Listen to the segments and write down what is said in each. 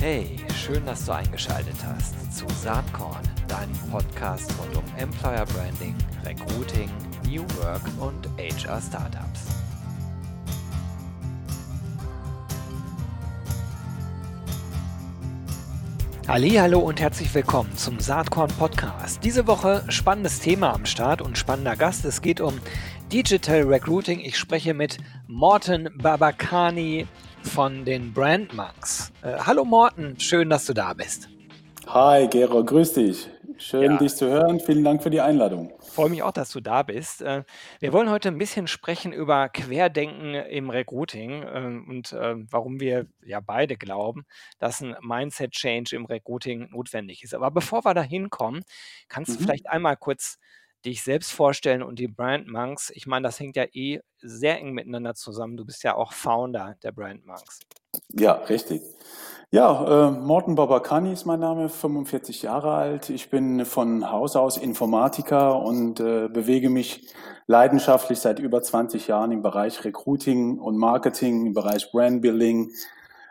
Hey, schön, dass du eingeschaltet hast zu Saatkorn, deinem Podcast rund um Employer Branding, Recruiting, New Work und HR Startups. Hallo und herzlich willkommen zum Saatkorn Podcast. Diese Woche spannendes Thema am Start und spannender Gast. Es geht um Digital Recruiting. Ich spreche mit Morten Babakani von den Brand Monks. Äh, hallo Morten, schön, dass du da bist. Hi Gero, grüß dich. Schön, ja. dich zu hören. Vielen Dank für die Einladung. Ich freue mich auch, dass du da bist. Äh, wir wollen heute ein bisschen sprechen über Querdenken im Recruiting äh, und äh, warum wir ja beide glauben, dass ein Mindset-Change im Recruiting notwendig ist. Aber bevor wir da hinkommen, kannst mhm. du vielleicht einmal kurz dich selbst vorstellen und die Brand Monks. Ich meine, das hängt ja eh sehr eng miteinander zusammen. Du bist ja auch Founder der Brand Monks. Ja, richtig. Ja, äh, Morten Babakani ist mein Name, 45 Jahre alt. Ich bin von Haus aus Informatiker und äh, bewege mich leidenschaftlich seit über 20 Jahren im Bereich Recruiting und Marketing, im Bereich Brandbuilding,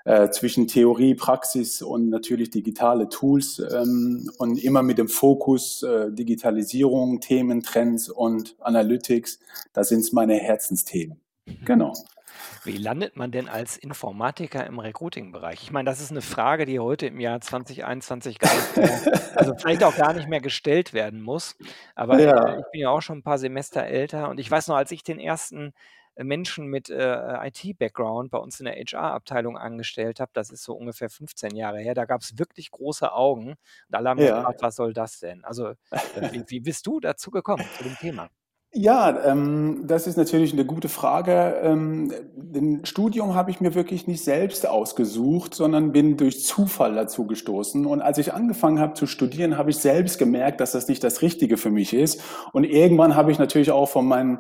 äh, zwischen Theorie, Praxis und natürlich digitale Tools ähm, und immer mit dem Fokus äh, Digitalisierung, Themen, Trends und Analytics. Das sind meine Herzensthemen. Genau. Wie landet man denn als Informatiker im Recruiting-Bereich? Ich meine, das ist eine Frage, die heute im Jahr 2021 gar nicht mehr, also vielleicht auch gar nicht mehr gestellt werden muss. Aber ja. ich bin ja auch schon ein paar Semester älter und ich weiß noch, als ich den ersten äh, Menschen mit äh, IT-Background bei uns in der HR-Abteilung angestellt habe, das ist so ungefähr 15 Jahre her, da gab es wirklich große Augen und alle haben ja. gefragt, was soll das denn? Also, äh, wie, wie bist du dazu gekommen, zu dem Thema? Ja, ähm, das ist natürlich eine gute Frage. Ähm, den Studium habe ich mir wirklich nicht selbst ausgesucht, sondern bin durch Zufall dazu gestoßen. Und als ich angefangen habe zu studieren, habe ich selbst gemerkt, dass das nicht das Richtige für mich ist. Und irgendwann habe ich natürlich auch von meinem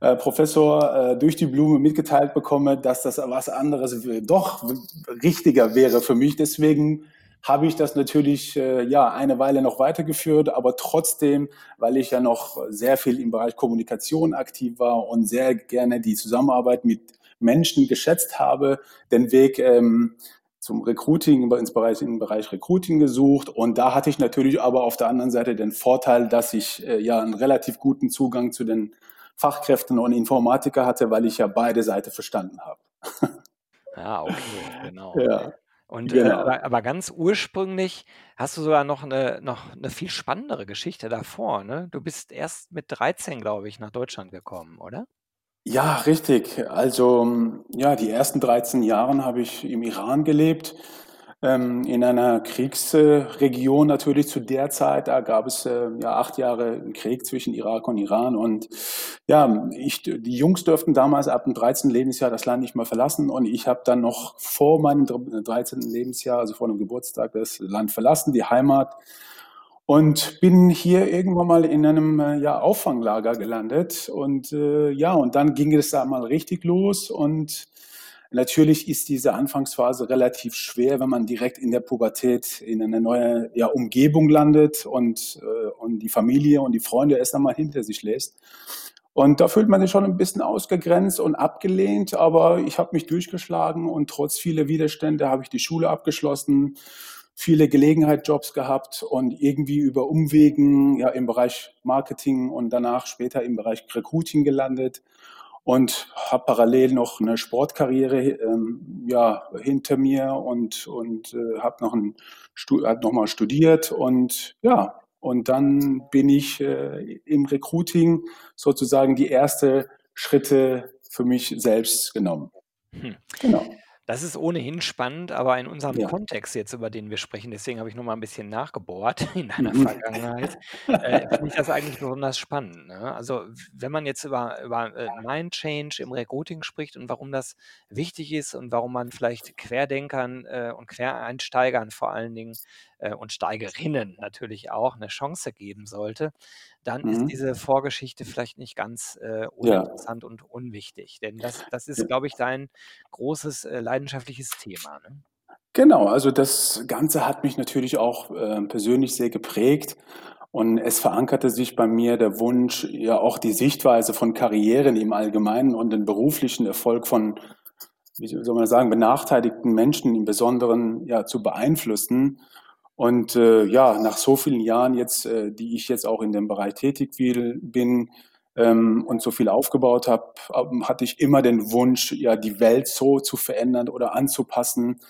äh, Professor äh, durch die Blume mitgeteilt bekommen, dass das was anderes doch richtiger wäre für mich. Deswegen habe ich das natürlich äh, ja eine Weile noch weitergeführt, aber trotzdem, weil ich ja noch sehr viel im Bereich Kommunikation aktiv war und sehr gerne die Zusammenarbeit mit Menschen geschätzt habe, den Weg ähm, zum Recruiting ins Bereich, im Bereich Recruiting gesucht. Und da hatte ich natürlich aber auf der anderen Seite den Vorteil, dass ich äh, ja einen relativ guten Zugang zu den Fachkräften und Informatiker hatte, weil ich ja beide Seiten verstanden habe. Ah, okay, genau. Ja. Und äh, genau. äh, aber, aber, ganz ursprünglich hast du sogar noch eine, noch eine viel spannendere Geschichte davor. Ne? Du bist erst mit 13, glaube ich, nach Deutschland gekommen, oder? Ja, richtig. Also ja, die ersten 13 Jahre habe ich im Iran gelebt in einer Kriegsregion natürlich zu der Zeit. Da gab es äh, ja acht Jahre Krieg zwischen Irak und Iran. Und ja, ich, die Jungs dürften damals ab dem 13. Lebensjahr das Land nicht mehr verlassen. Und ich habe dann noch vor meinem 13. Lebensjahr, also vor dem Geburtstag, das Land verlassen, die Heimat. Und bin hier irgendwann mal in einem äh, ja, Auffanglager gelandet. Und äh, ja, und dann ging es da mal richtig los. Und Natürlich ist diese Anfangsphase relativ schwer, wenn man direkt in der Pubertät in eine neue ja, Umgebung landet und, äh, und die Familie und die Freunde erst einmal hinter sich lässt. Und da fühlt man sich schon ein bisschen ausgegrenzt und abgelehnt, aber ich habe mich durchgeschlagen und trotz vieler Widerstände habe ich die Schule abgeschlossen, viele Gelegenheitsjobs gehabt und irgendwie über Umwegen ja im Bereich Marketing und danach später im Bereich Recruiting gelandet und habe parallel noch eine Sportkarriere ähm, ja, hinter mir und, und äh, habe noch, ein, hab noch mal studiert und ja, und dann bin ich äh, im Recruiting sozusagen die erste Schritte für mich selbst genommen. Hm. Genau. Das ist ohnehin spannend, aber in unserem Ja. Kontext jetzt, über den wir sprechen, deswegen habe ich noch mal ein bisschen nachgebohrt in deiner Mhm. Vergangenheit, äh, finde ich das eigentlich besonders spannend, ne? Also, wenn man jetzt über über, äh, Mind Change im Recruiting spricht und warum das wichtig ist und warum man vielleicht Querdenkern, äh, und Quereinsteigern vor allen Dingen, äh, und Steigerinnen natürlich auch eine Chance geben sollte, dann ist mhm. diese Vorgeschichte vielleicht nicht ganz äh, Ja. uninteressant und unwichtig. Denn das das ist, glaube ich, dein großes, äh, leidenschaftliches Thema, ne? Genau, also das Ganze hat mich natürlich auch, äh, persönlich sehr geprägt und es verankerte sich bei mir der Wunsch, ja auch die Sichtweise von Karrieren im Allgemeinen und den beruflichen Erfolg von wie soll man sagen, benachteiligten Menschen im Besonderen ja, zu beeinflussen. Und äh, ja, nach so vielen Jahren jetzt, äh, die ich jetzt auch in dem Bereich tätig bin ähm, und so viel aufgebaut habe, ähm, hatte ich immer den Wunsch, ja, die Welt so zu verändern oder anzupassen,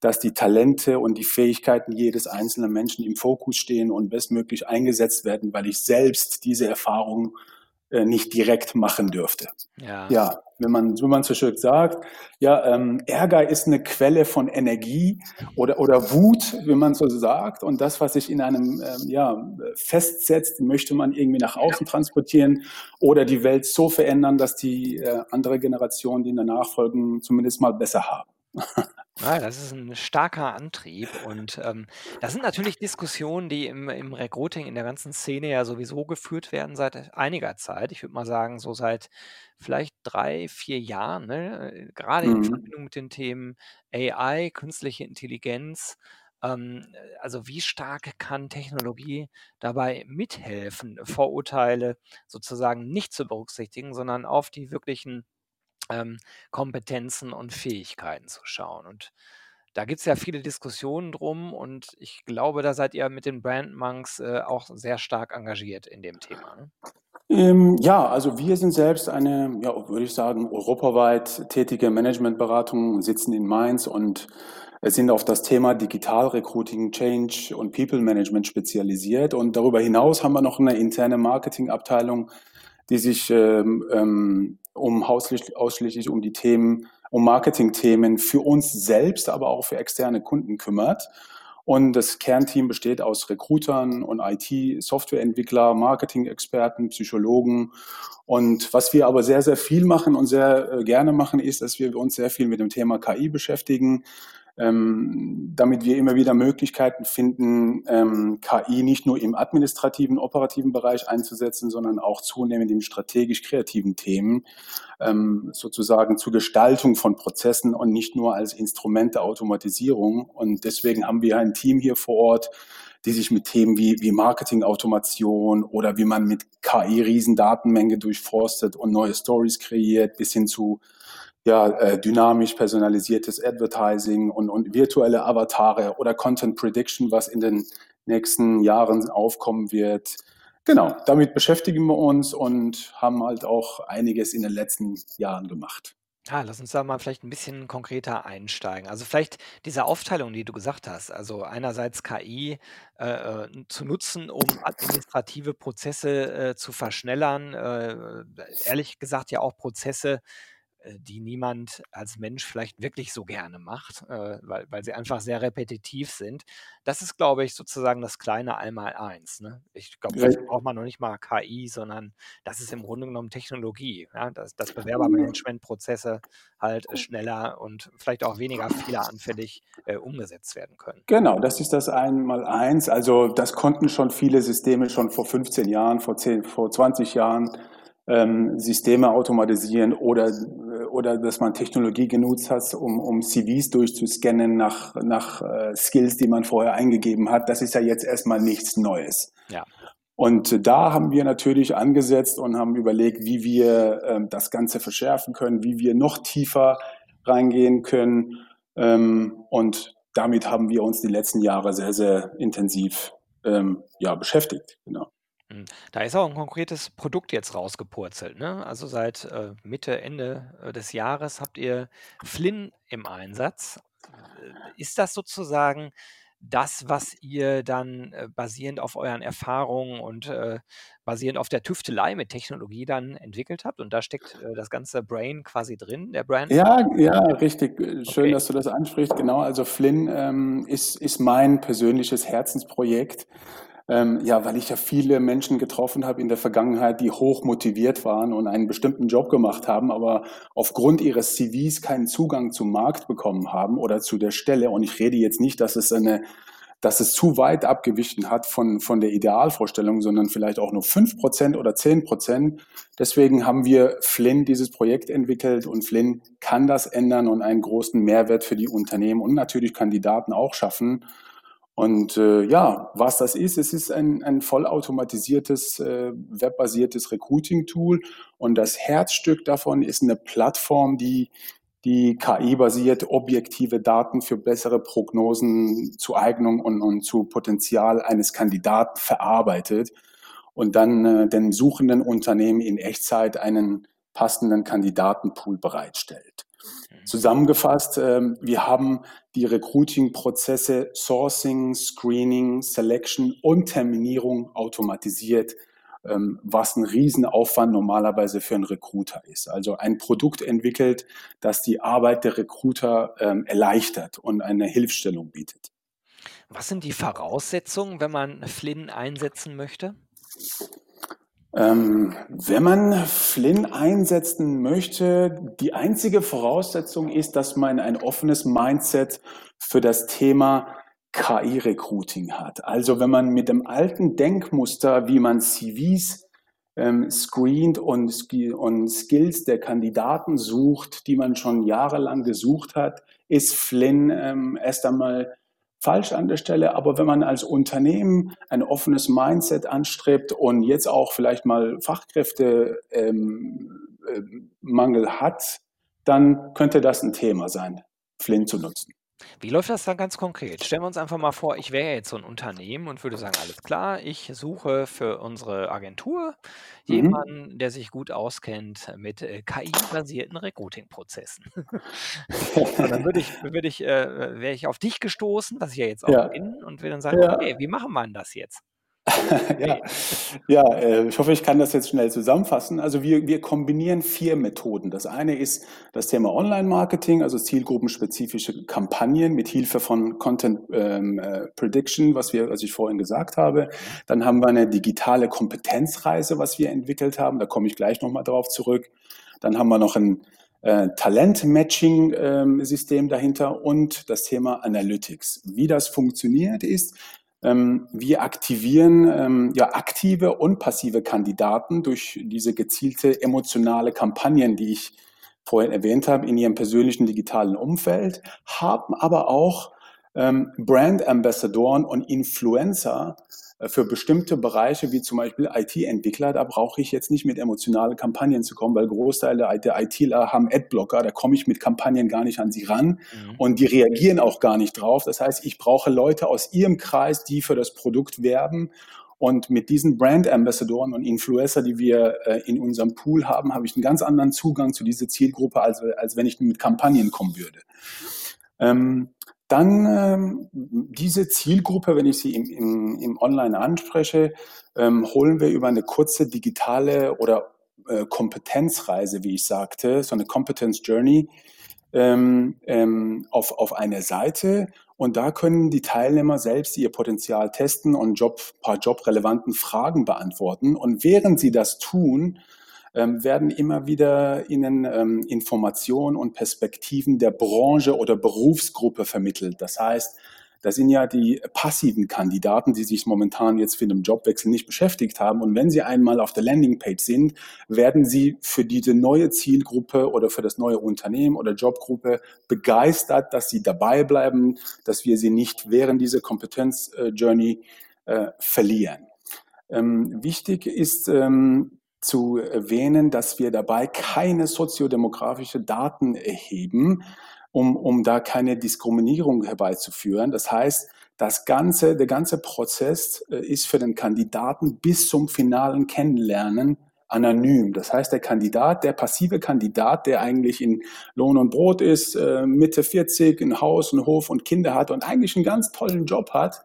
dass die Talente und die Fähigkeiten jedes einzelnen Menschen im Fokus stehen und bestmöglich eingesetzt werden, weil ich selbst diese Erfahrung äh, nicht direkt machen dürfte. Ja. ja, wenn man, wenn man so schön sagt, ja, ähm, Ärger ist eine Quelle von Energie oder, oder Wut, wenn man so sagt. Und das, was sich in einem ähm, ja, festsetzt, möchte man irgendwie nach außen transportieren oder die Welt so verändern, dass die äh, andere Generationen, die in der Nachfolgen, zumindest mal besser haben. Ja, das ist ein starker Antrieb und, ähm, das sind natürlich Diskussionen, die im im Recruiting in der ganzen Szene ja sowieso geführt werden seit einiger Zeit. Ich würde mal sagen, so seit vielleicht drei, vier Jahren, ne? Grade in Mhm. Verbindung mit den Themen AI, künstliche Intelligenz. Ähm, äh, also, wie stark kann Technologie dabei mithelfen, Vorurteile sozusagen nicht zu berücksichtigen, sondern auf die wirklichen ähm, Kompetenzen und Fähigkeiten zu schauen. Und da gibt es ja viele Diskussionen drum und ich glaube, da seid ihr mit den Brand Monks äh, auch sehr stark engagiert in dem Thema. Ne? Ähm, ja, also wir sind selbst eine, ja, würde ich sagen, europaweit tätige Managementberatung, sitzen in Mainz und sind auf das Thema Digital Recruiting, Change und People Management spezialisiert. Und darüber hinaus haben wir noch eine interne Marketingabteilung, die sich ähm, ähm, um ausschließlich, um die Themen, um Marketingthemen für uns selbst, aber auch für externe Kunden kümmert. Und das Kernteam besteht aus Recruitern und IT-Softwareentwickler, Marketing-Experten, Psychologen. Und was wir aber sehr, sehr viel machen und sehr äh, gerne machen, ist, dass wir uns sehr viel mit dem Thema KI beschäftigen ähm, damit wir immer wieder Möglichkeiten finden, ähm, KI nicht nur im administrativen, operativen Bereich einzusetzen, sondern auch zunehmend im strategisch-kreativen Themen, ähm, sozusagen zur Gestaltung von Prozessen und nicht nur als Instrument der Automatisierung. Und deswegen haben wir ein Team hier vor Ort, die sich mit Themen wie, wie Marketing-Automation oder wie man mit KI Riesendatenmenge durchforstet und neue Stories kreiert, bis hin zu ja, äh, dynamisch personalisiertes Advertising und, und virtuelle Avatare oder Content Prediction, was in den nächsten Jahren aufkommen wird. Genau, damit beschäftigen wir uns und haben halt auch einiges in den letzten Jahren gemacht. Ah, lass uns da mal vielleicht ein bisschen konkreter einsteigen. Also vielleicht diese Aufteilung, die du gesagt hast, also einerseits KI äh, äh, zu nutzen, um administrative Prozesse äh, zu verschnellern, äh, ehrlich gesagt ja auch Prozesse die niemand als Mensch vielleicht wirklich so gerne macht, äh, weil, weil sie einfach sehr repetitiv sind. Das ist, glaube ich, sozusagen das kleine Einmaleins. Ne? Ich glaube, dafür braucht man noch nicht mal KI, sondern das ist im Grunde genommen Technologie, ja? dass, dass Bewerbermanagementprozesse halt schneller und vielleicht auch weniger fehleranfällig äh, umgesetzt werden können. Genau, das ist das Einmaleins. Also das konnten schon viele Systeme schon vor 15 Jahren, vor 10, vor 20 Jahren ähm, Systeme automatisieren oder, oder dass man Technologie genutzt hat, um, um CVs durchzuscannen nach, nach äh, Skills, die man vorher eingegeben hat. Das ist ja jetzt erstmal nichts Neues. Ja. Und da haben wir natürlich angesetzt und haben überlegt, wie wir ähm, das Ganze verschärfen können, wie wir noch tiefer reingehen können. Ähm, und damit haben wir uns die letzten Jahre sehr, sehr intensiv ähm, ja, beschäftigt. Genau. Hm, da ist auch ein konkretes Produkt jetzt rausgepurzelt, ne? Also, seit, äh, Mitte, Ende, äh, des Jahres habt ihr Flynn im Einsatz. Äh, ist das sozusagen das, was ihr dann, äh, basierend auf euren Erfahrungen und, äh, basierend auf der Tüftelei mit Technologie dann entwickelt habt und da steckt, äh, das ganze Brain quasi drin, der Brand? Ja, ja, richtig. Schön, Okay. dass du das ansprichst. Genau, also Flynn, ähm, ist ist mein persönliches Herzensprojekt. Ähm, ja, weil ich ja viele Menschen getroffen habe in der Vergangenheit, die hoch motiviert waren und einen bestimmten Job gemacht haben, aber aufgrund ihres CVs keinen Zugang zum Markt bekommen haben oder zu der Stelle. Und ich rede jetzt nicht, dass es eine dass es zu weit abgewichen hat von, von der Idealvorstellung, sondern vielleicht auch nur fünf Prozent oder zehn Prozent. Deswegen haben wir Flynn dieses Projekt entwickelt und Flynn kann das ändern und einen großen Mehrwert für die Unternehmen und natürlich Kandidaten auch schaffen. Und äh, ja, was das ist, es ist ein, ein vollautomatisiertes, äh, webbasiertes Recruiting-Tool und das Herzstück davon ist eine Plattform, die die KI-basiert objektive Daten für bessere Prognosen zu Eignung und, und zu Potenzial eines Kandidaten verarbeitet und dann äh, den suchenden Unternehmen in Echtzeit einen passenden Kandidatenpool bereitstellt. Zusammengefasst, äh, wir haben die Recruiting-Prozesse Sourcing, Screening, Selection und Terminierung automatisiert ähm, was ein Riesenaufwand normalerweise für einen Recruiter ist. Also ein Produkt entwickelt, das die Arbeit der Recruiter ähm, erleichtert und eine Hilfestellung bietet. Was sind die Voraussetzungen, wenn man Flynn einsetzen möchte? Ähm, wenn man Flynn einsetzen möchte, die einzige Voraussetzung ist, dass man ein offenes Mindset für das Thema KI-Recruiting hat. Also wenn man mit dem alten Denkmuster, wie man CVs ähm, screent und, und Skills der Kandidaten sucht, die man schon jahrelang gesucht hat, ist Flynn ähm, erst einmal falsch an der Stelle. Aber wenn man als Unternehmen ein offenes Mindset anstrebt und jetzt auch vielleicht mal Fachkräftemangel ähm, äh, hat, dann könnte das ein Thema sein, Flynn zu nutzen. Wie läuft das dann ganz konkret? Stellen wir uns einfach mal vor, ich wäre jetzt so ein Unternehmen und würde sagen: „Alles klar, ich suche für unsere Agentur Mhm. jemanden, der sich gut auskennt mit, äh, KI-basierten Recruiting-Prozessen.“ dann würde ich würde ich, äh wäre ich auf dich gestoßen, was ich ja jetzt auch Ja. bin, und würde dann sagen: Ja. „Okay, wie machen wir 'n das jetzt?“ Ja, ja äh, ich hoffe, ich kann das jetzt schnell zusammenfassen. Also wir, wir kombinieren vier Methoden. Das eine ist das Thema Online-Marketing, also zielgruppenspezifische Kampagnen mit Hilfe von Content ähm, äh, Prediction, was wir, was ich vorhin gesagt habe. Dann haben wir eine digitale Kompetenzreise, was wir entwickelt haben. Da komme ich gleich nochmal drauf zurück. Dann haben wir noch ein äh, Talent-Matching-System ähm, dahinter und das Thema Analytics. Wie das funktioniert ist, wir aktivieren ähm, ja aktive und passive Kandidaten durch diese gezielte emotionale Kampagnen, die ich vorhin erwähnt habe, in ihrem persönlichen digitalen Umfeld, haben aber auch ähm, Brand Ambassadoren und Influencer für bestimmte Bereiche, wie zum Beispiel IT-Entwickler, da brauche ich jetzt nicht mit emotionalen Kampagnen zu kommen, weil Großteile der ITler haben Adblocker, da komme ich mit Kampagnen gar nicht an sie ran mhm. und die reagieren auch gar nicht drauf. Das heißt, ich brauche Leute aus ihrem Kreis, die für das Produkt werben und mit diesen Brand Ambassadoren und Influencer, die wir äh, in unserem Pool haben, habe ich einen ganz anderen Zugang zu dieser Zielgruppe, als, als wenn ich mit Kampagnen kommen würde. Ähm, dann ähm, diese Zielgruppe, wenn ich sie im, im, im Online anspreche, ähm, holen wir über eine kurze digitale oder äh, Kompetenzreise, wie ich sagte, so eine Competence Journey ähm, ähm, auf, auf eine Seite und da können die Teilnehmer selbst ihr Potenzial testen und Job, paar jobrelevanten Fragen beantworten. Und während sie das tun, ähm, werden immer wieder Ihnen ähm, Informationen und Perspektiven der Branche oder Berufsgruppe vermittelt. Das heißt, das sind ja die passiven Kandidaten, die sich momentan jetzt für einen Jobwechsel nicht beschäftigt haben. Und wenn sie einmal auf der Landingpage sind, werden sie für diese neue Zielgruppe oder für das neue Unternehmen oder Jobgruppe begeistert, dass sie dabei bleiben, dass wir sie nicht während dieser Kompetenz-Journey äh, verlieren. Ähm, wichtig ist, ähm, zu erwähnen, dass wir dabei keine soziodemografische Daten erheben, um, um da keine Diskriminierung herbeizuführen. Das heißt, das ganze, der ganze Prozess äh, ist für den Kandidaten bis zum finalen Kennenlernen anonym. Das heißt, der Kandidat, der passive Kandidat, der eigentlich in Lohn und Brot ist, äh, Mitte 40, ein Haus, ein Hof und Kinder hat und eigentlich einen ganz tollen Job hat,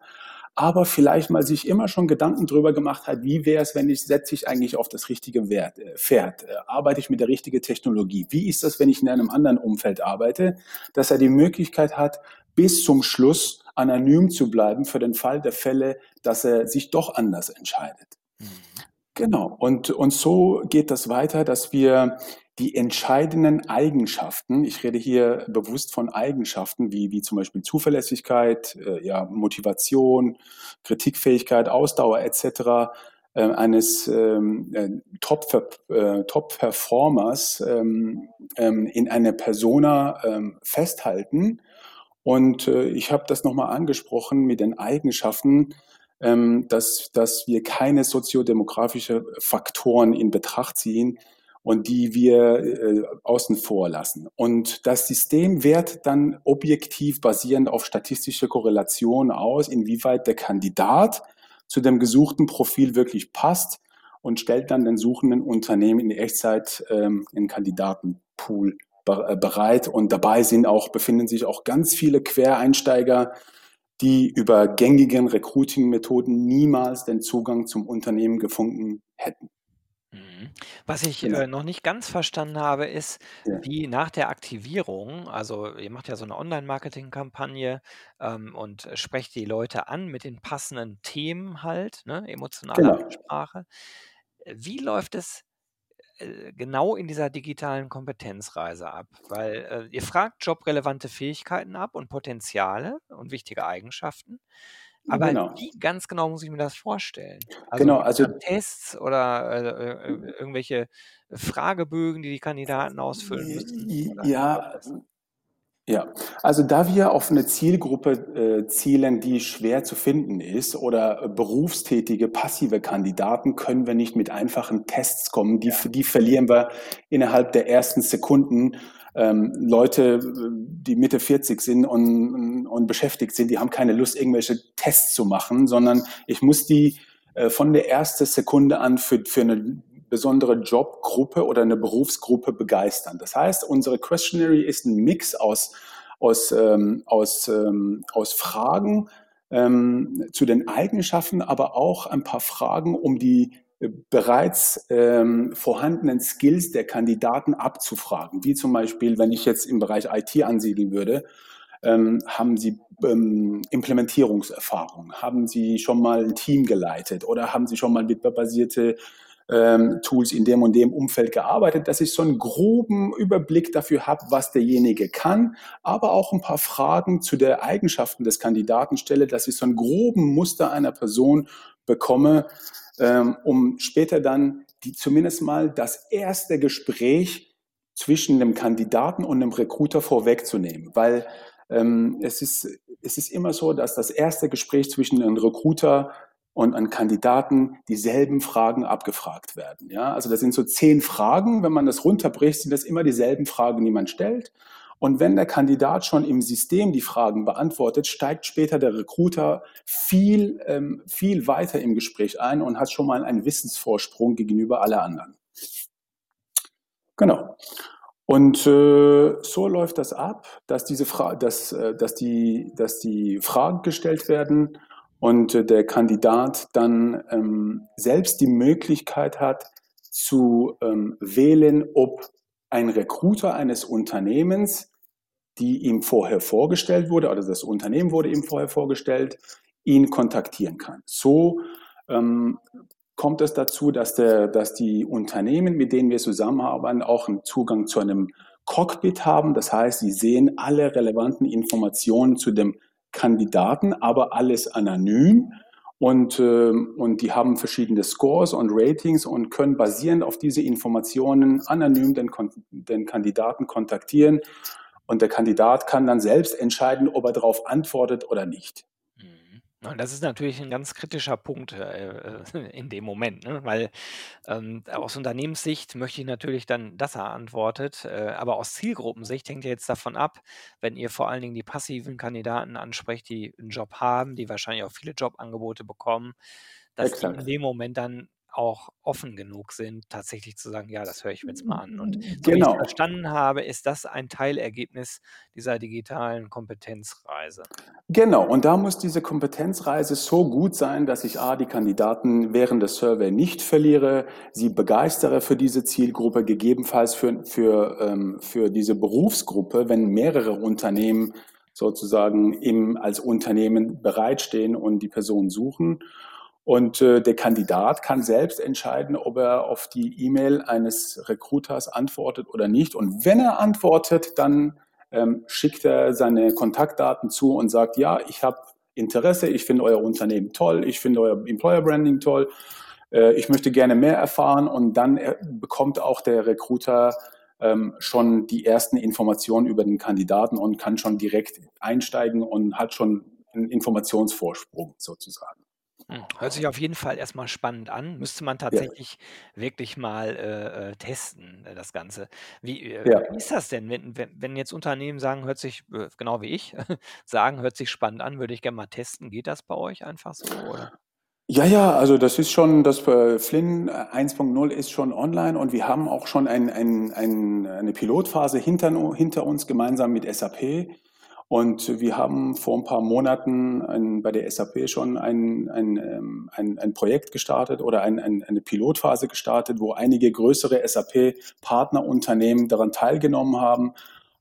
aber vielleicht mal sich immer schon Gedanken drüber gemacht hat, wie wäre es, wenn ich setze ich eigentlich auf das richtige Wert, äh, Pferd, äh, arbeite ich mit der richtigen Technologie, wie ist das, wenn ich in einem anderen Umfeld arbeite, dass er die Möglichkeit hat, bis zum Schluss anonym zu bleiben für den Fall der Fälle, dass er sich doch anders entscheidet. Mhm. Genau. Und, und so geht das weiter, dass wir die entscheidenden Eigenschaften, ich rede hier bewusst von Eigenschaften wie, wie zum Beispiel Zuverlässigkeit, äh, ja, Motivation, Kritikfähigkeit, Ausdauer etc., äh, eines ähm, äh, Top-Performers äh, Top ähm, ähm, in einer Persona ähm, festhalten. Und äh, ich habe das nochmal angesprochen mit den Eigenschaften, ähm, dass, dass wir keine soziodemografische Faktoren in Betracht ziehen, und die wir äh, außen vor lassen. Und das System wehrt dann objektiv basierend auf statistische Korrelation aus, inwieweit der Kandidat zu dem gesuchten Profil wirklich passt und stellt dann den suchenden Unternehmen in Echtzeit ähm, einen Kandidatenpool äh, bereit. Und dabei sind auch, befinden sich auch ganz viele Quereinsteiger, die über gängigen Recruiting-Methoden niemals den Zugang zum Unternehmen gefunden hätten. Mhm. Was ich Genau. äh, noch nicht ganz verstanden habe, ist, Ja. wie nach der Aktivierung, also ihr macht ja so eine Online-Marketing-Kampagne ähm, und sprecht die Leute an mit den passenden Themen halt, ne, emotionale Genau. Ansprache. Äh, wie läuft es äh, genau in dieser digitalen Kompetenzreise ab? Weil äh, ihr fragt jobrelevante Fähigkeiten ab und Potenziale und wichtige Eigenschaften. Aber Genau. wie ganz genau muss ich mir das vorstellen? Also Genau, also Tests oder äh, äh, irgendwelche Fragebögen, die die Kandidaten ausfüllen müssen? Ja, ja, also da wir auf eine Zielgruppe äh, zielen, die schwer zu finden ist oder berufstätige, passive Kandidaten, können wir nicht mit einfachen Tests kommen. Die, die verlieren wir innerhalb der ersten Sekunden ähm, Leute, die Mitte 40 sind und, und beschäftigt sind, die haben keine Lust, irgendwelche Tests zu machen, sondern ich muss die äh, von der ersten Sekunde an für, für eine besondere Jobgruppe oder eine Berufsgruppe begeistern. Das heißt, unsere Questionary ist ein Mix aus, aus, ähm, aus, ähm, aus Fragen ähm, zu den Eigenschaften, aber auch ein paar Fragen, um die bereits ähm, vorhandenen Skills der Kandidaten abzufragen. Wie zum Beispiel, wenn ich jetzt im Bereich IT ansiedeln würde, ähm, haben Sie ähm, Implementierungserfahrung? Haben Sie schon mal ein Team geleitet oder haben Sie schon mal webbasierte ähm, Tools in dem und dem Umfeld gearbeitet, dass ich so einen groben Überblick dafür habe, was derjenige kann, aber auch ein paar Fragen zu der Eigenschaften des Kandidaten stelle, dass ich so einen groben Muster einer Person bekomme, ähm, um später dann die zumindest mal das erste Gespräch zwischen dem Kandidaten und dem Recruiter vorwegzunehmen, weil ähm, es, ist, es ist immer so, dass das erste Gespräch zwischen einem Recruiter und an Kandidaten dieselben Fragen abgefragt werden. Ja, also das sind so zehn Fragen. Wenn man das runterbricht, sind das immer dieselben Fragen, die man stellt. Und wenn der Kandidat schon im System die Fragen beantwortet, steigt später der Recruiter viel, ähm, viel weiter im Gespräch ein und hat schon mal einen Wissensvorsprung gegenüber alle anderen. Genau. Und äh, so läuft das ab, dass diese Fra dass, äh, dass, die, dass die Fragen gestellt werden und äh, der Kandidat dann ähm, selbst die Möglichkeit hat zu ähm, wählen, ob ein Recruiter eines Unternehmens, die ihm vorher vorgestellt wurde, oder das Unternehmen wurde ihm vorher vorgestellt, ihn kontaktieren kann. So ähm, kommt es dazu, dass, der, dass die Unternehmen, mit denen wir zusammenarbeiten, auch einen Zugang zu einem Cockpit haben. Das heißt, sie sehen alle relevanten Informationen zu dem Kandidaten, aber alles anonym. Und, äh, und die haben verschiedene Scores und Ratings und können basierend auf diese Informationen anonym den, den Kandidaten kontaktieren. Und der Kandidat kann dann selbst entscheiden, ob er darauf antwortet oder nicht. Und das ist natürlich ein ganz kritischer Punkt, äh, in dem Moment, ne? Weil, ähm, aus Unternehmenssicht möchte ich natürlich dann, dass er antwortet, äh, aber aus Zielgruppensicht hängt ja jetzt davon ab, wenn ihr vor allen Dingen die passiven Kandidaten ansprecht, die einen Job haben, die wahrscheinlich auch viele Jobangebote bekommen, dass die in dem Moment dann auch offen genug sind, tatsächlich zu sagen, ja, das höre ich mir jetzt mal an. Und so wie ich Genau. verstanden habe, ist das ein Teilergebnis dieser digitalen Kompetenzreise. Genau, und da muss diese Kompetenzreise so gut sein, dass ich A, die Kandidaten während des Survey nicht verliere, sie begeistere für diese Zielgruppe, gegebenenfalls für, für, ähm, für diese Berufsgruppe, wenn mehrere Unternehmen sozusagen im, als Unternehmen bereitstehen und die Person suchen. Und äh, der Kandidat kann selbst entscheiden, ob er auf die E-Mail eines Recruiters antwortet oder nicht. Und wenn er antwortet, dann ähm, schickt er seine Kontaktdaten zu und sagt, ja, ich habe Interesse, ich finde euer Unternehmen toll, ich finde euer Employer Branding toll, äh, ich möchte gerne mehr erfahren und dann er, bekommt auch der Recruiter ähm, schon die ersten Informationen über den Kandidaten und kann schon direkt einsteigen und hat schon einen Informationsvorsprung sozusagen. Hm, hört sich auf jeden Fall erstmal spannend an. Müsste man Ja. tatsächlich wirklich mal, äh, äh, testen, äh, das Ganze. Wie, äh, Ja. wie ist das denn, wenn wenn wenn jetzt Unternehmen sagen, hört sich äh, genau wie ich, sagen, hört sich spannend an, würde ich gerne mal testen. Geht das bei euch einfach so, oder? Ja, ja, also das ist schon das äh, Flynn 1.0 ist schon online und wir haben auch schon ein ein ein eine Pilotphase hinter hinter uns gemeinsam mit SAP. Und wir haben vor ein paar Monaten ein bei der SAP schon ein ein, ähm, ein ein Projekt gestartet oder ein ein eine Pilotphase gestartet, wo einige größere SAP-Partnerunternehmen daran teilgenommen haben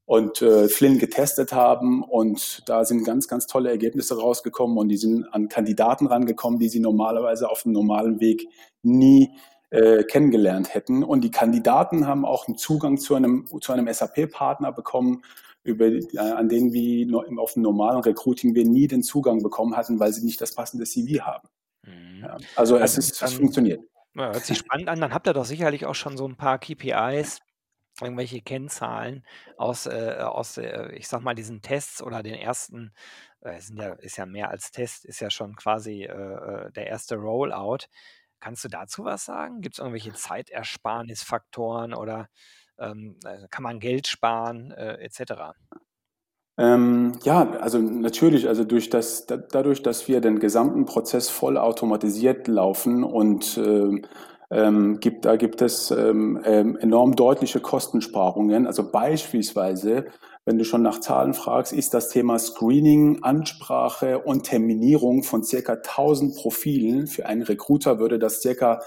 und, äh, Flynn getestet haben. Und da sind ganz, ganz tolle Ergebnisse rausgekommen und die sind an Kandidaten rangekommen, die sie normalerweise auf dem normalen Weg nie, äh, kennengelernt hätten. Und die Kandidaten haben auch einen Zugang zu einem zu einem SAP-Partner bekommen, über äh, an den wir auf dem normalen Recruiting wir nie den Zugang bekommen hatten, weil sie nicht das passende CV haben. Mhm. Ja, also es Also, ist es funktioniert. ja, hört sich spannend an. Dann habt ihr doch sicherlich auch schon so 'n paar KPIs, irgendwelche Kennzahlen aus, äh aus, äh, ich sage mal, diesen Tests oder den ersten äh, sind ja ist ja mehr als Test, ist ja schon quasi, äh, äh, der erste Rollout. Kannst du dazu was sagen? Gibt's irgendwelche Zeitersparnisfaktoren oder, ähm, äh, kann man Geld sparen, äh, et cetera? Ähm, ja, also natürlich, also durch das da dadurch, dass wir den gesamten Prozess vollautomatisiert laufen und, ähm, ähm, gibt da gibt es, ähm, ähm, enorm deutliche Kostensparungen. Also beispielsweise, wenn du schon nach Zahlen fragst, ist das Thema Screening, Ansprache und Terminierung von circa 1.000 Profilen für einen Recruiter würde das circa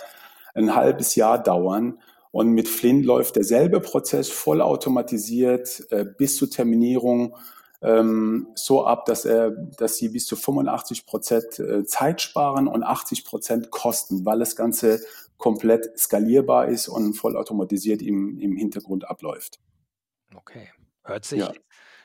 ein halbes Jahr dauern. Und mit Flynn läuft derselbe Prozess vollautomatisiert, äh, bis zur Terminierung ähm, so ab, dass, er, dass sie bis zu 85 Prozent äh, Zeit sparen und 80 Prozent Kosten, weil das Ganze komplett skalierbar ist und vollautomatisiert im, im Hintergrund abläuft. Okay. Hört Ja. sich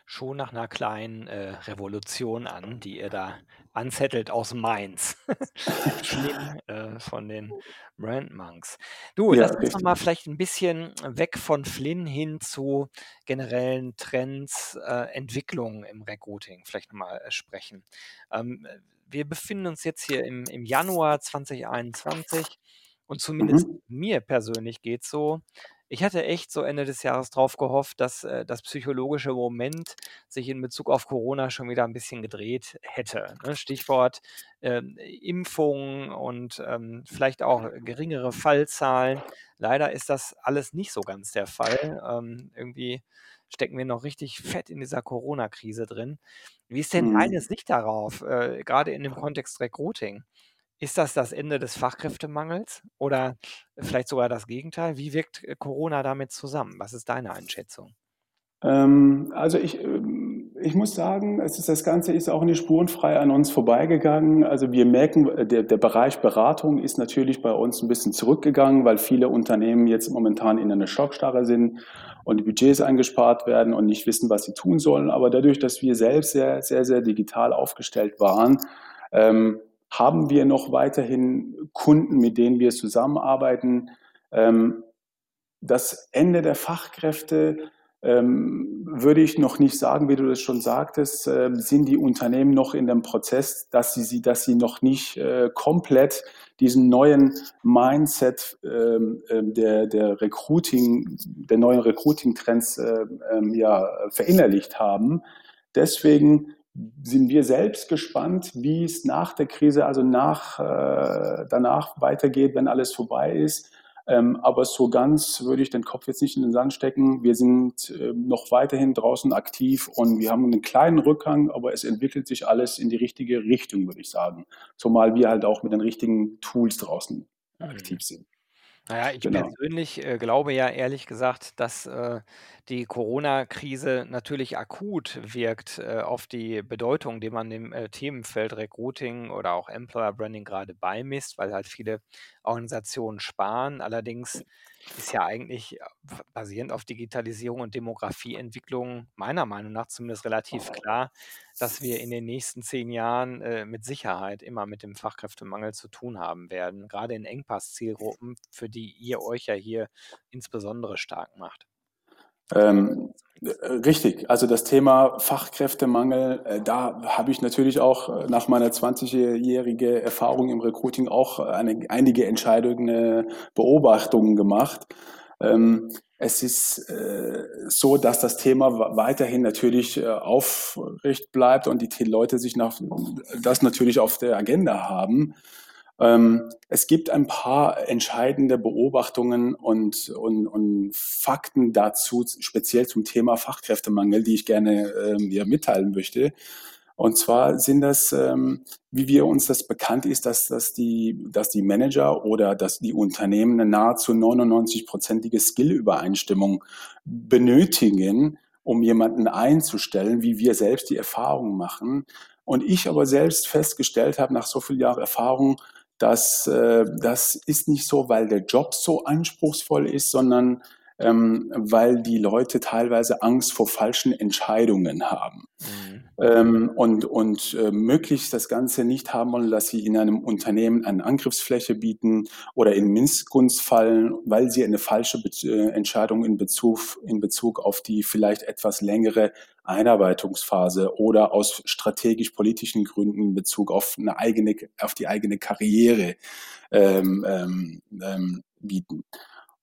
schon nach einer kleinen, äh, Revolution an, die ihr da anzettelt aus Mainz. Äh, von den Brand Monks. Du, Ja, lass uns noch richtig. mal vielleicht ein bisschen weg von Flynn hin zu generellen Trends, äh, Entwicklungen im Recruiting vielleicht noch mal, äh, sprechen. Ähm, äh, wir befinden uns jetzt hier im im Januar 2021 und zumindest Mhm. mir persönlich geht's so, ich hatte echt so Ende des Jahres drauf gehofft, dass, äh, das psychologische Moment sich in Bezug auf Corona schon wieder ein bisschen gedreht hätte, ne? Stichwort, ähm, Impfung und, ähm, vielleicht auch geringere Fallzahlen. Leider ist das alles nicht so ganz der Fall. Ähm, irgendwie stecken wir noch richtig fett in dieser Corona-Krise drin. Wie ist denn deine Mhm. Sicht darauf, äh, grade in dem Kontext Recruiting? Ist das das Ende des Fachkräftemangels oder vielleicht sogar das Gegenteil? Wie wirkt, äh, Corona damit zusammen? Was ist deine Einschätzung? Ähm, also ich, ähm, ich muss sagen, es ist das Ganze ist auch nicht spurenfrei an uns vorbeigegangen. Also wir merken, äh, der, der Bereich Beratung ist natürlich bei uns ein bisschen zurückgegangen, weil viele Unternehmen jetzt momentan in einer Schockstarre sind und die Budgets eingespart werden und nicht wissen, was sie tun sollen. Aber dadurch, dass wir selbst sehr, sehr, sehr digital aufgestellt waren, ähm, haben wir noch weiterhin Kunden, mit denen wir zusammenarbeiten. Ähm, das Ende der Fachkräfte ähm, würde ich noch nicht sagen, wie du das schon sagtest, äh, sind die Unternehmen noch in dem Prozess, dass sie, dass sie noch nicht äh, komplett diesen neuen Mindset ähm, ähm, der, der Recruiting, der neuen Recruiting-Trends ähm, ja, verinnerlicht haben. Deswegen sind wir selbst gespannt, wie es nach der Krise, also nach, äh, danach weitergeht, wenn alles vorbei ist. Ähm, aber so ganz würde ich den Kopf jetzt nicht in den Sand stecken. Wir sind äh, noch weiterhin draußen aktiv und wir haben einen kleinen Rückgang, aber es entwickelt sich alles in die richtige Richtung, würde ich sagen. Zumal wir halt auch mit den richtigen Tools draußen Mhm. aktiv sind. Na ja, ich Genau. persönlich, äh, glaube ja ehrlich gesagt, dass, äh, die Corona-Krise natürlich akut wirkt, äh, auf die Bedeutung, die man dem, äh, Themenfeld Recruiting oder auch Employer Branding grade beimisst, weil halt viele Organisationen sparen. Allerdings ist ja eigentlich, äh, basierend auf Digitalisierung und Demografieentwicklung meiner Meinung nach zumindest relativ klar, dass wir in den nächsten 10 Jahren, äh, mit Sicherheit immer mit dem Fachkräftemangel zu tun haben werden, grade in Engpass-Zielgruppen, für die ihr euch ja hier insbesondere stark macht. Ähm, Richtig, also das Thema Fachkräftemangel, äh, da habe ich natürlich auch äh, nach meiner 20-jährige Erfahrung im Recruiting auch eine, einige Entscheidungen, Beobachtungen gemacht. Ähm, es ist so, dass das Thema weiterhin natürlich aufrecht bleibt und die Leute sich nach, das natürlich auf der Agenda haben. Ähm, es gibt ein paar entscheidende Beobachtungen und, und, und Fakten dazu, speziell zum Thema Fachkräftemangel, die ich gerne ähm, ja, mitteilen möchte. Und zwar sind das, ähm, wie wir uns das bekannt ist, dass, dass, die, dass die Manager oder dass die Unternehmen eine nahezu 99-prozentige Skillübereinstimmung benötigen, um jemanden einzustellen, wie wir selbst die Erfahrung machen. Und ich aber selbst festgestellt habe, nach so vielen Jahren Erfahrung, dass äh, das ist nicht so, weil der Job so anspruchsvoll ist, sondern ähm, weil die Leute teilweise Angst vor falschen Entscheidungen haben mhm. ähm, und, und äh, möglichst das Ganze nicht haben wollen, dass sie in einem Unternehmen eine Angriffsfläche bieten oder in Missgunst fallen, weil sie eine falsche Be äh, Entscheidung in Bezug, in Bezug auf die vielleicht etwas längere Einarbeitungsphase oder aus strategisch-politischen Gründen in Bezug auf eine eigene, auf die eigene Karriere ähm, ähm, ähm bieten.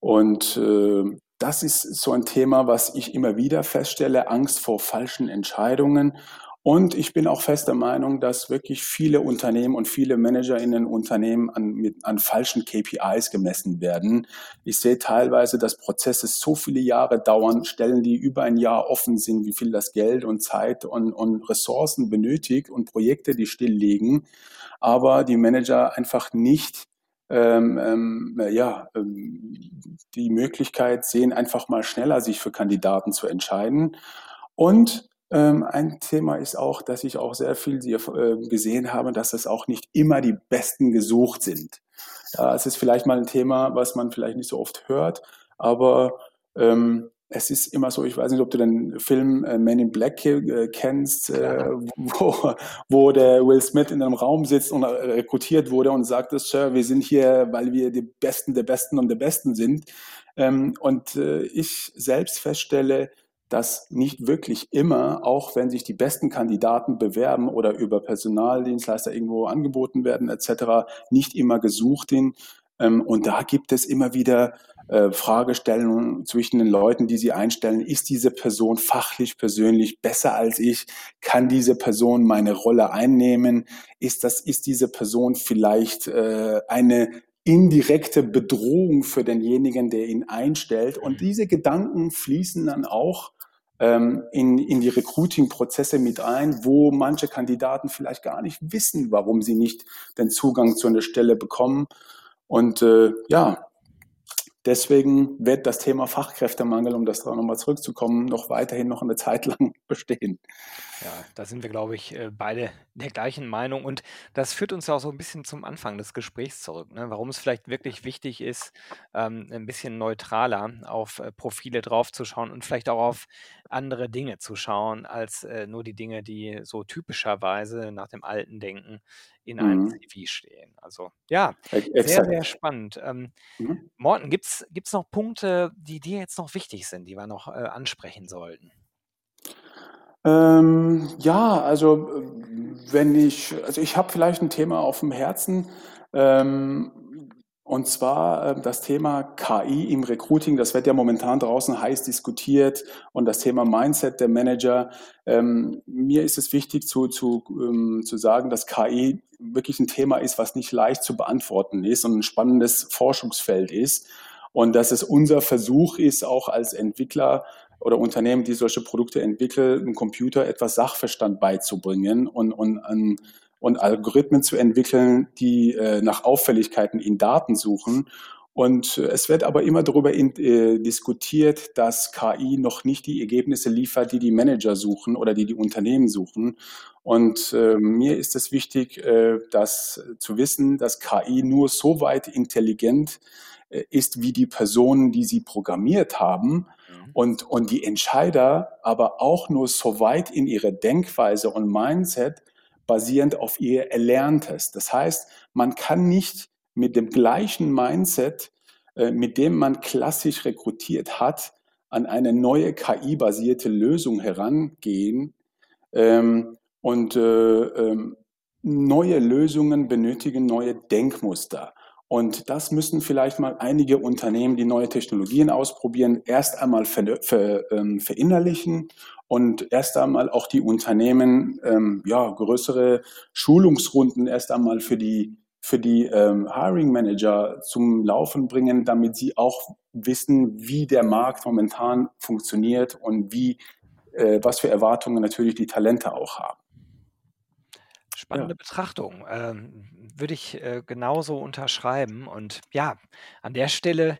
Und äh, das ist so ein Thema, was ich immer wieder feststelle, Angst vor falschen Entscheidungen. Und ich bin auch fester Meinung, dass wirklich viele Unternehmen und viele Manager in den Unternehmen an, mit, an falschen KPIs gemessen werden. Ich sehe teilweise, dass Prozesse so viele Jahre dauern, Stellen, die über ein Jahr offen sind, wie viel das Geld und Zeit und, und Ressourcen benötigt und Projekte, die still liegen, aber die Manager einfach nicht ähm, ähm, ja, ähm, die Möglichkeit sehen, einfach mal schneller sich für Kandidaten zu entscheiden. Und ähm, ein Thema ist auch, dass ich auch sehr viel äh, gesehen habe, dass es auch nicht immer die Besten gesucht sind. Ja, es ist vielleicht mal ein Thema, was man vielleicht nicht so oft hört, aber ähm, es ist immer so, ich weiß nicht, ob du den Film äh, Men in Black äh, kennst, äh, wo, wo der Will Smith in einem Raum sitzt und äh, rekrutiert wurde und sagt, Sir, wir sind hier, weil wir die Besten der Besten und der Besten sind. Ähm, und äh, ich selbst feststelle, dass nicht wirklich immer, auch wenn sich die besten Kandidaten bewerben oder über Personaldienstleister irgendwo angeboten werden etc., nicht immer gesucht sind. Ähm, und da gibt es immer wieder äh, Fragestellungen zwischen den Leuten, die sie einstellen. Ist diese Person fachlich, persönlich besser als ich? Kann diese Person meine Rolle einnehmen? Ist das, ist diese Person vielleicht äh, eine indirekte Bedrohung für denjenigen, der ihn einstellt? Und mhm. diese Gedanken fließen dann auch ähm, in, in die Recruiting-Prozesse mit ein, wo manche Kandidaten vielleicht gar nicht wissen, warum sie nicht den Zugang zu einer Stelle bekommen. Und äh, ja, Deswegen wird das Thema Fachkräftemangel, um das da nochmal zurückzukommen, noch weiterhin noch eine Zeit lang bestehen. Ja, da sind wir, glaube ich, äh, beide der gleichen Meinung. Und das führt uns ja auch so ein bisschen zum Anfang des Gesprächs zurück, ne? Warum es vielleicht wirklich wichtig ist, ähm, ein bisschen neutraler auf äh, Profile draufzuschauen und vielleicht auch auf andere Dinge zu schauen, als äh, nur die Dinge, die so typischerweise nach dem alten Denken in einem Mhm. CV stehen. Also ja, E sehr, sehr spannend. Ähm, Mhm. Morten, gibt es noch Punkte, die dir jetzt noch wichtig sind, die wir noch äh, ansprechen sollten? Ähm, ja, also wenn ich, also ich habe vielleicht ein Thema auf dem Herzen, ähm, und zwar äh, das Thema KI im Recruiting. Das wird ja momentan draußen heiß diskutiert und das Thema Mindset der Manager. Ähm, mir ist es wichtig zu, zu, ähm, zu sagen, dass KI wirklich ein Thema ist, was nicht leicht zu beantworten ist und ein spannendes Forschungsfeld ist. Und dass es unser Versuch ist, auch als Entwickler oder Unternehmen, die solche Produkte entwickeln, dem Computer etwas Sachverstand beizubringen und, und, und Algorithmen zu entwickeln, die äh, nach Auffälligkeiten in Daten suchen. Und äh, es wird aber immer darüber in, äh, diskutiert, dass KI noch nicht die Ergebnisse liefert, die die Manager suchen oder die die Unternehmen suchen. Und äh, mir ist es wichtig, äh, das zu wissen, dass KI nur so weit intelligent ist wie die Personen, die sie programmiert haben und, und die Entscheider aber auch nur so weit in ihrer Denkweise und Mindset basierend auf ihr Erlerntes. Das heißt, man kann nicht mit dem gleichen Mindset, äh, mit dem man klassisch rekrutiert hat, an eine neue KI-basierte Lösung herangehen. Ähm, und äh, ähm, neue Lösungen benötigen neue Denkmuster. Und das müssen vielleicht mal einige Unternehmen, die neue Technologien ausprobieren, erst einmal ver, ver, ähm, verinnerlichen und erst einmal auch die Unternehmen ähm, ja, größere Schulungsrunden erst einmal für die, für die ähm, Hiring Manager zum Laufen bringen, damit sie auch wissen, wie der Markt momentan funktioniert und wie, äh, was für Erwartungen natürlich die Talente auch haben. Spannende ja. Betrachtung. Ähm, würde ich äh, genauso unterschreiben. Und ja, an der Stelle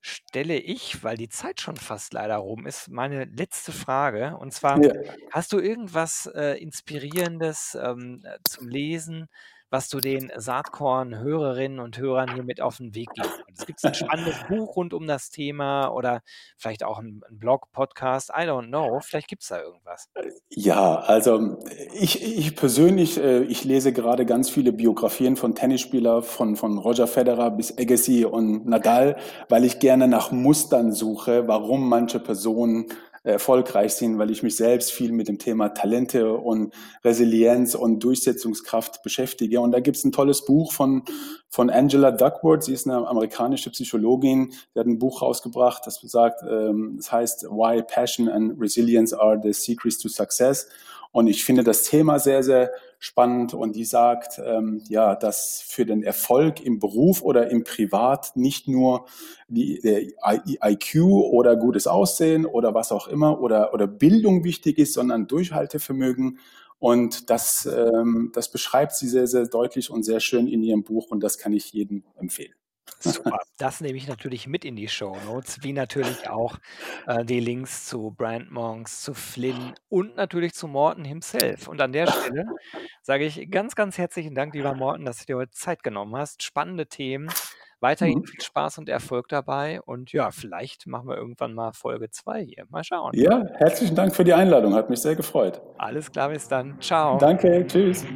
stelle ich, weil die Zeit schon fast leider rum ist, meine letzte Frage. Und zwar, ja. hast du irgendwas äh, Inspirierendes ähm, äh, zum Lesen, was du den Saatkorn-Hörerinnen und Hörern hier mit auf den Weg geben würdest? Gibt es ein spannendes Buch rund um das Thema oder vielleicht auch ein, ein Blog, Podcast? I don't know. Vielleicht gibt es da irgendwas. Ja, also ich, ich persönlich, äh, ich lese gerade ganz viele Biografien von Tennisspielern, von, von Roger Federer bis Agassi und Nadal, weil ich gerne nach Mustern suche, warum manche Personen erfolgreich sind, weil ich mich selbst viel mit dem Thema Talente und Resilienz und Durchsetzungskraft beschäftige. Und da gibt es ein tolles Buch von, von Angela Duckworth. Sie ist eine amerikanische Psychologin. Die hat ein Buch rausgebracht, das sagt, ähm, das heißt Why Passion and Resilience are the Secrets to Success. Und ich finde das Thema sehr, sehr spannend. Und die sagt, ähm, ja, dass für den Erfolg im Beruf oder im Privat nicht nur die, der IQ oder gutes Aussehen oder was auch immer oder, oder Bildung wichtig ist, sondern Durchhaltevermögen. Und das, ähm, das beschreibt sie sehr, sehr deutlich und sehr schön in ihrem Buch. Und das kann ich jedem empfehlen. Super, das nehme ich natürlich mit in die Show Notes, wie natürlich auch äh, die Links zu Brand Monks, zu Flynn und natürlich zu Morten himself. Und an der Stelle sage ich ganz, ganz herzlichen Dank, lieber Morten, dass du dir heute Zeit genommen hast. Spannende Themen. Weiterhin mhm. viel Spaß und Erfolg dabei. Und ja, vielleicht machen wir irgendwann mal Folge 2 hier. Mal schauen. Ja, herzlichen Dank für die Einladung. Hat mich sehr gefreut. Alles klar, bis dann. Ciao. Danke, tschüss.